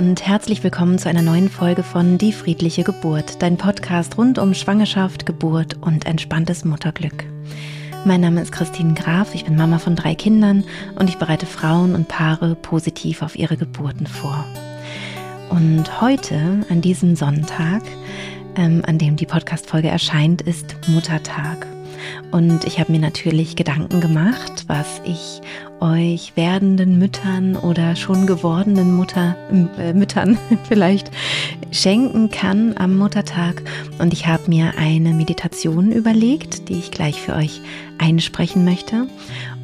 und herzlich willkommen zu einer neuen Folge von Die friedliche Geburt, dein Podcast rund um Schwangerschaft, Geburt und entspanntes Mutterglück. Mein Name ist Christine Graf, ich bin Mama von drei Kindern und ich bereite Frauen und Paare positiv auf ihre Geburten vor. Und heute, an diesem Sonntag, ähm, an dem die Podcast-Folge erscheint, ist Muttertag. Und ich habe mir natürlich Gedanken gemacht, was ich euch werdenden Müttern oder schon gewordenen Mutter, äh, Müttern vielleicht schenken kann am Muttertag. Und ich habe mir eine Meditation überlegt, die ich gleich für euch einsprechen möchte.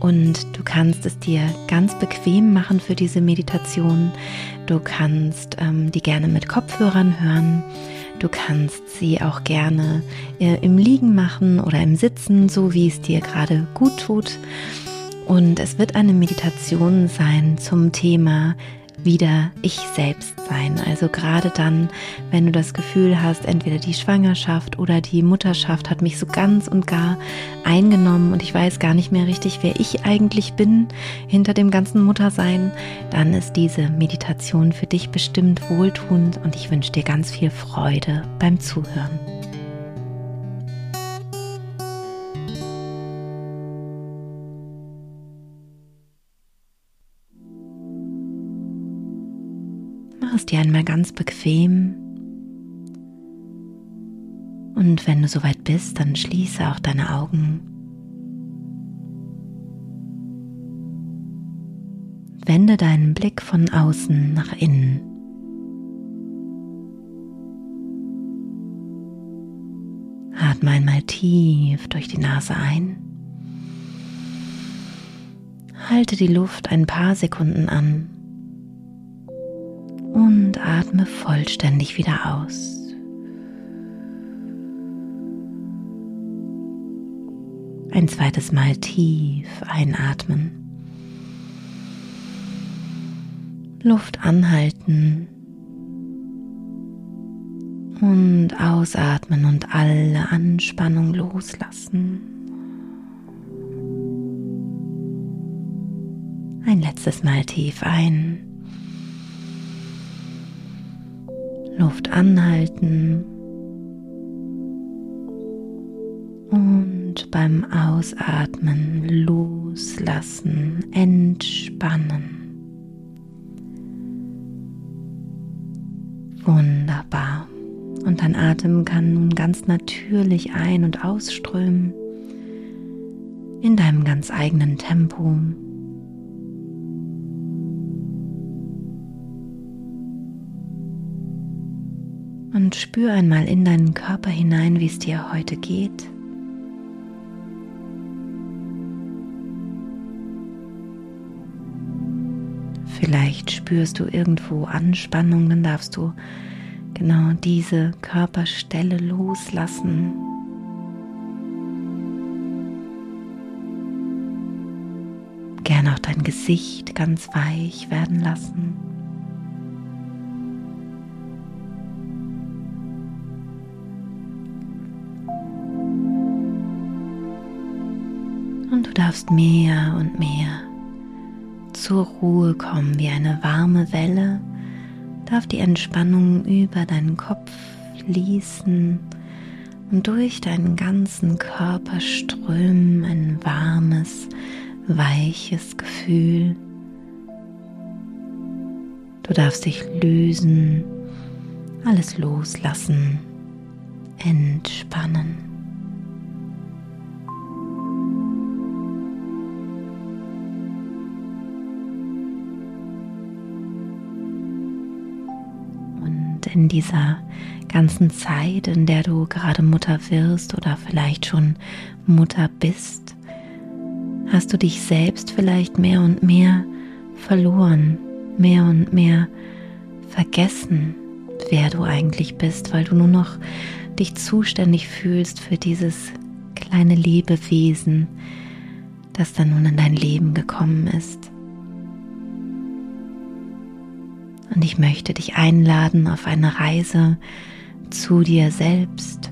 Und du kannst es dir ganz bequem machen für diese Meditation. Du kannst ähm, die gerne mit Kopfhörern hören. Du kannst sie auch gerne äh, im Liegen machen oder im Sitzen, so wie es dir gerade gut tut. Und es wird eine Meditation sein zum Thema wieder ich selbst sein. Also gerade dann, wenn du das Gefühl hast, entweder die Schwangerschaft oder die Mutterschaft hat mich so ganz und gar eingenommen und ich weiß gar nicht mehr richtig, wer ich eigentlich bin hinter dem ganzen Muttersein, dann ist diese Meditation für dich bestimmt wohltuend und ich wünsche dir ganz viel Freude beim Zuhören. Dir einmal ganz bequem. Und wenn du soweit bist, dann schließe auch deine Augen. Wende deinen Blick von außen nach innen. Atme einmal tief durch die Nase ein. Halte die Luft ein paar Sekunden an und atme vollständig wieder aus. Ein zweites Mal tief einatmen. Luft anhalten und ausatmen und alle Anspannung loslassen. Ein letztes Mal tief ein Luft anhalten und beim Ausatmen loslassen, entspannen. Wunderbar. Und dein Atem kann nun ganz natürlich ein- und ausströmen in deinem ganz eigenen Tempo. Spür einmal in deinen Körper hinein, wie es dir heute geht. Vielleicht spürst du irgendwo Anspannung, dann darfst du genau diese Körperstelle loslassen. Gerne auch dein Gesicht ganz weich werden lassen. Du darfst mehr und mehr zur Ruhe kommen wie eine warme Welle, darf die Entspannung über deinen Kopf fließen und durch deinen ganzen Körper strömen ein warmes, weiches Gefühl. Du darfst dich lösen, alles loslassen, entspannen. In dieser ganzen Zeit, in der du gerade Mutter wirst oder vielleicht schon Mutter bist, hast du dich selbst vielleicht mehr und mehr verloren, mehr und mehr vergessen, wer du eigentlich bist, weil du nur noch dich zuständig fühlst für dieses kleine Lebewesen, das dann nun in dein Leben gekommen ist. Und ich möchte dich einladen auf eine Reise zu dir selbst.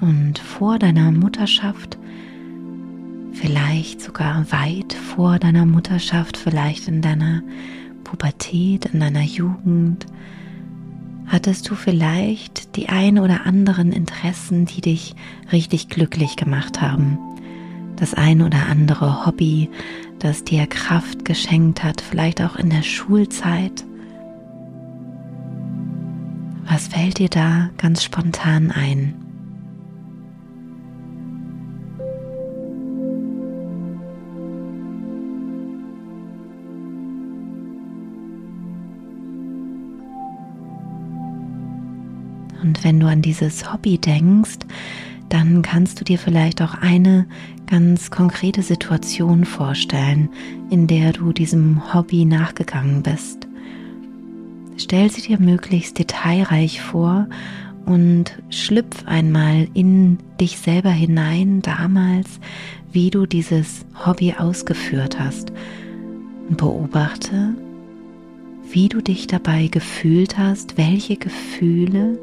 Und vor deiner Mutterschaft vielleicht sogar weit vor deiner Mutterschaft, vielleicht in deiner Pubertät, in deiner Jugend, hattest du vielleicht die ein oder anderen Interessen, die dich richtig glücklich gemacht haben. Das ein oder andere Hobby, das dir Kraft geschenkt hat, vielleicht auch in der Schulzeit. Was fällt dir da ganz spontan ein? Und wenn du an dieses Hobby denkst, dann kannst du dir vielleicht auch eine ganz konkrete Situation vorstellen, in der du diesem Hobby nachgegangen bist. Stell sie dir möglichst detailreich vor und schlüpf einmal in dich selber hinein damals, wie du dieses Hobby ausgeführt hast. Und beobachte, wie du dich dabei gefühlt hast, welche Gefühle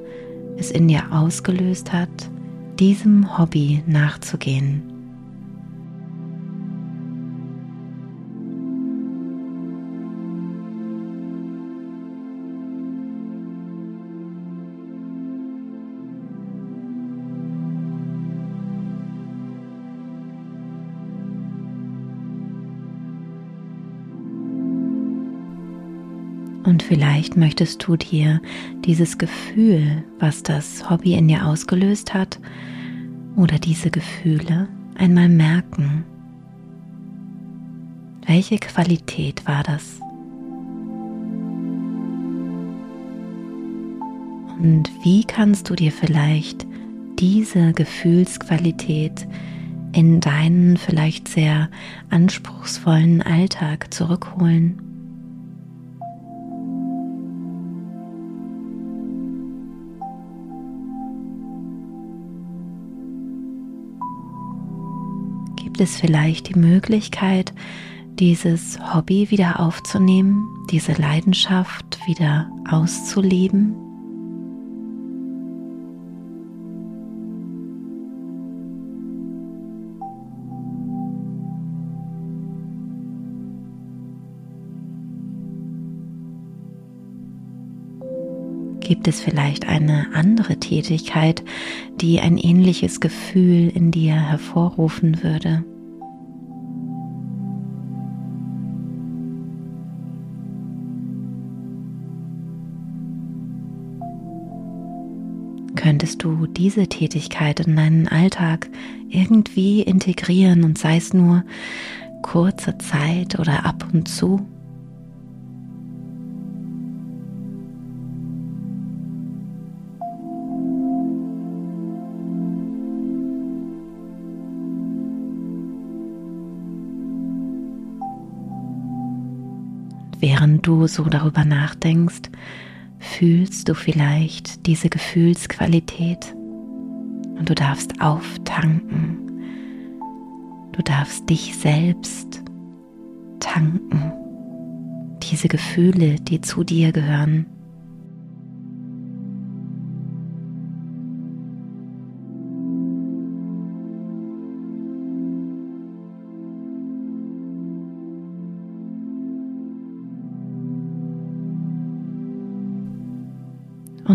es in dir ausgelöst hat, diesem Hobby nachzugehen. Und vielleicht möchtest du dir dieses Gefühl, was das Hobby in dir ausgelöst hat, oder diese Gefühle einmal merken. Welche Qualität war das? Und wie kannst du dir vielleicht diese Gefühlsqualität in deinen vielleicht sehr anspruchsvollen Alltag zurückholen? Gibt es vielleicht die Möglichkeit, dieses Hobby wieder aufzunehmen, diese Leidenschaft wieder auszuleben? Gibt es vielleicht eine andere Tätigkeit, die ein ähnliches Gefühl in dir hervorrufen würde? Könntest du diese Tätigkeit in deinen Alltag irgendwie integrieren und sei es nur kurze Zeit oder ab und zu? Während du so darüber nachdenkst, fühlst du vielleicht diese Gefühlsqualität und du darfst auftanken. Du darfst dich selbst tanken. Diese Gefühle, die zu dir gehören.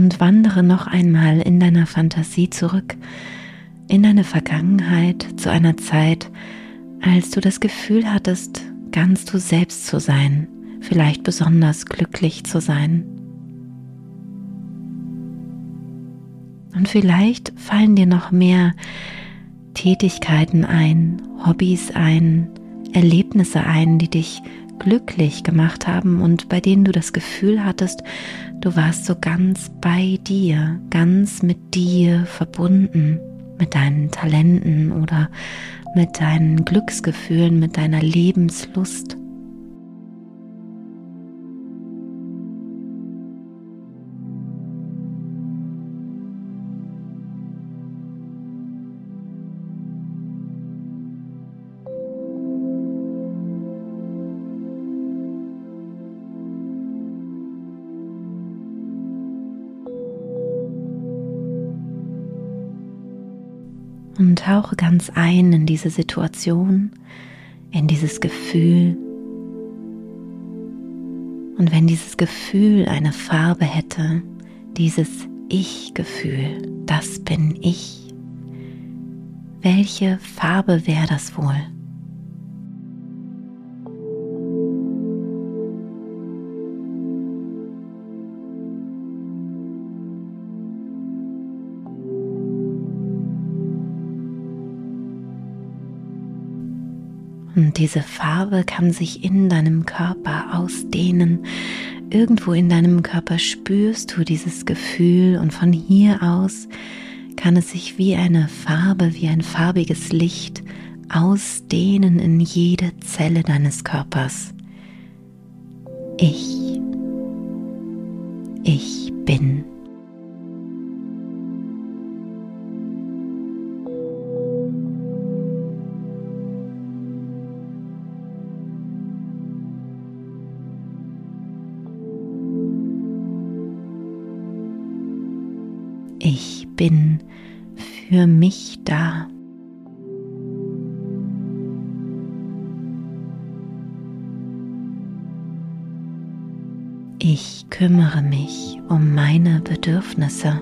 Und wandere noch einmal in deiner Fantasie zurück in deine Vergangenheit zu einer Zeit, als du das Gefühl hattest, ganz du selbst zu sein, vielleicht besonders glücklich zu sein. Und vielleicht fallen dir noch mehr Tätigkeiten ein, Hobbys ein, Erlebnisse ein, die dich glücklich gemacht haben und bei denen du das Gefühl hattest, du warst so ganz bei dir, ganz mit dir verbunden, mit deinen Talenten oder mit deinen Glücksgefühlen, mit deiner Lebenslust. Und tauche ganz ein in diese Situation, in dieses Gefühl. Und wenn dieses Gefühl eine Farbe hätte, dieses Ich-Gefühl, das bin ich, welche Farbe wäre das wohl? Und diese Farbe kann sich in deinem Körper ausdehnen. Irgendwo in deinem Körper spürst du dieses Gefühl und von hier aus kann es sich wie eine Farbe, wie ein farbiges Licht ausdehnen in jede Zelle deines Körpers. Ich, ich bin. Bin für mich da. Ich kümmere mich um meine Bedürfnisse.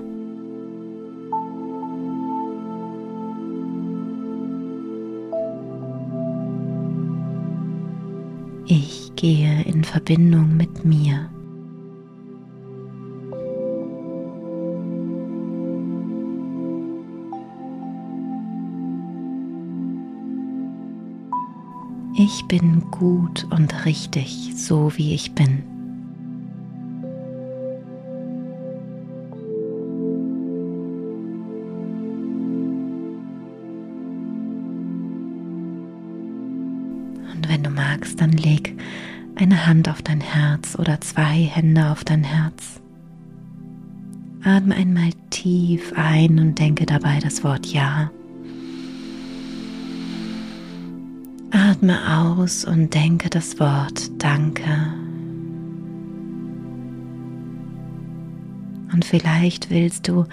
Ich gehe in Verbindung mit mir. Ich bin gut und richtig, so wie ich bin. Und wenn du magst, dann leg eine Hand auf dein Herz oder zwei Hände auf dein Herz. Atme einmal tief ein und denke dabei das Wort Ja. Atme aus und denke das Wort Danke. Und vielleicht willst du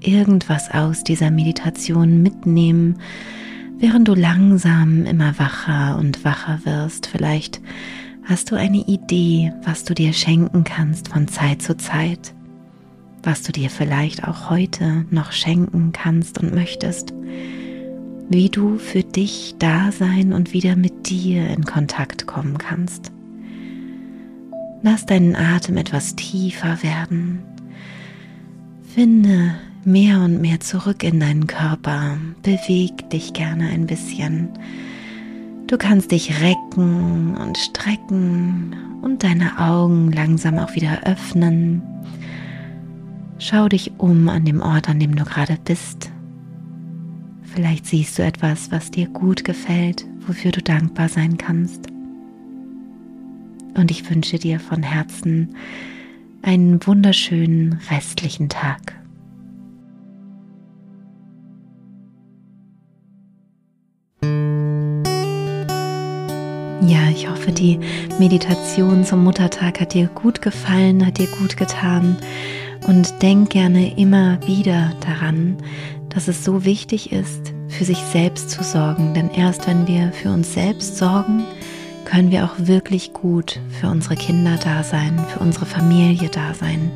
irgendwas aus dieser Meditation mitnehmen, während du langsam immer wacher und wacher wirst. Vielleicht hast du eine Idee, was du dir schenken kannst von Zeit zu Zeit, was du dir vielleicht auch heute noch schenken kannst und möchtest wie du für dich da sein und wieder mit dir in Kontakt kommen kannst. Lass deinen Atem etwas tiefer werden. Finde mehr und mehr zurück in deinen Körper. Beweg dich gerne ein bisschen. Du kannst dich recken und strecken und deine Augen langsam auch wieder öffnen. Schau dich um an dem Ort, an dem du gerade bist. Vielleicht siehst du etwas, was dir gut gefällt, wofür du dankbar sein kannst. Und ich wünsche dir von Herzen einen wunderschönen restlichen Tag. Ja, ich hoffe, die Meditation zum Muttertag hat dir gut gefallen, hat dir gut getan. Und denk gerne immer wieder daran, dass es so wichtig ist, für sich selbst zu sorgen. Denn erst wenn wir für uns selbst sorgen, können wir auch wirklich gut für unsere Kinder da sein, für unsere Familie da sein.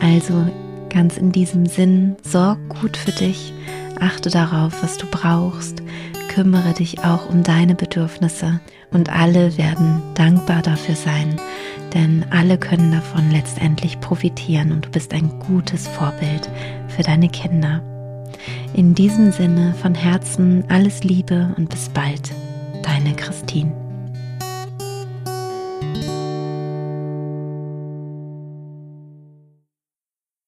Also ganz in diesem Sinn, sorg gut für dich, achte darauf, was du brauchst, kümmere dich auch um deine Bedürfnisse und alle werden dankbar dafür sein, denn alle können davon letztendlich profitieren und du bist ein gutes Vorbild für deine Kinder. In diesem Sinne von Herzen alles Liebe und bis bald, deine Christine.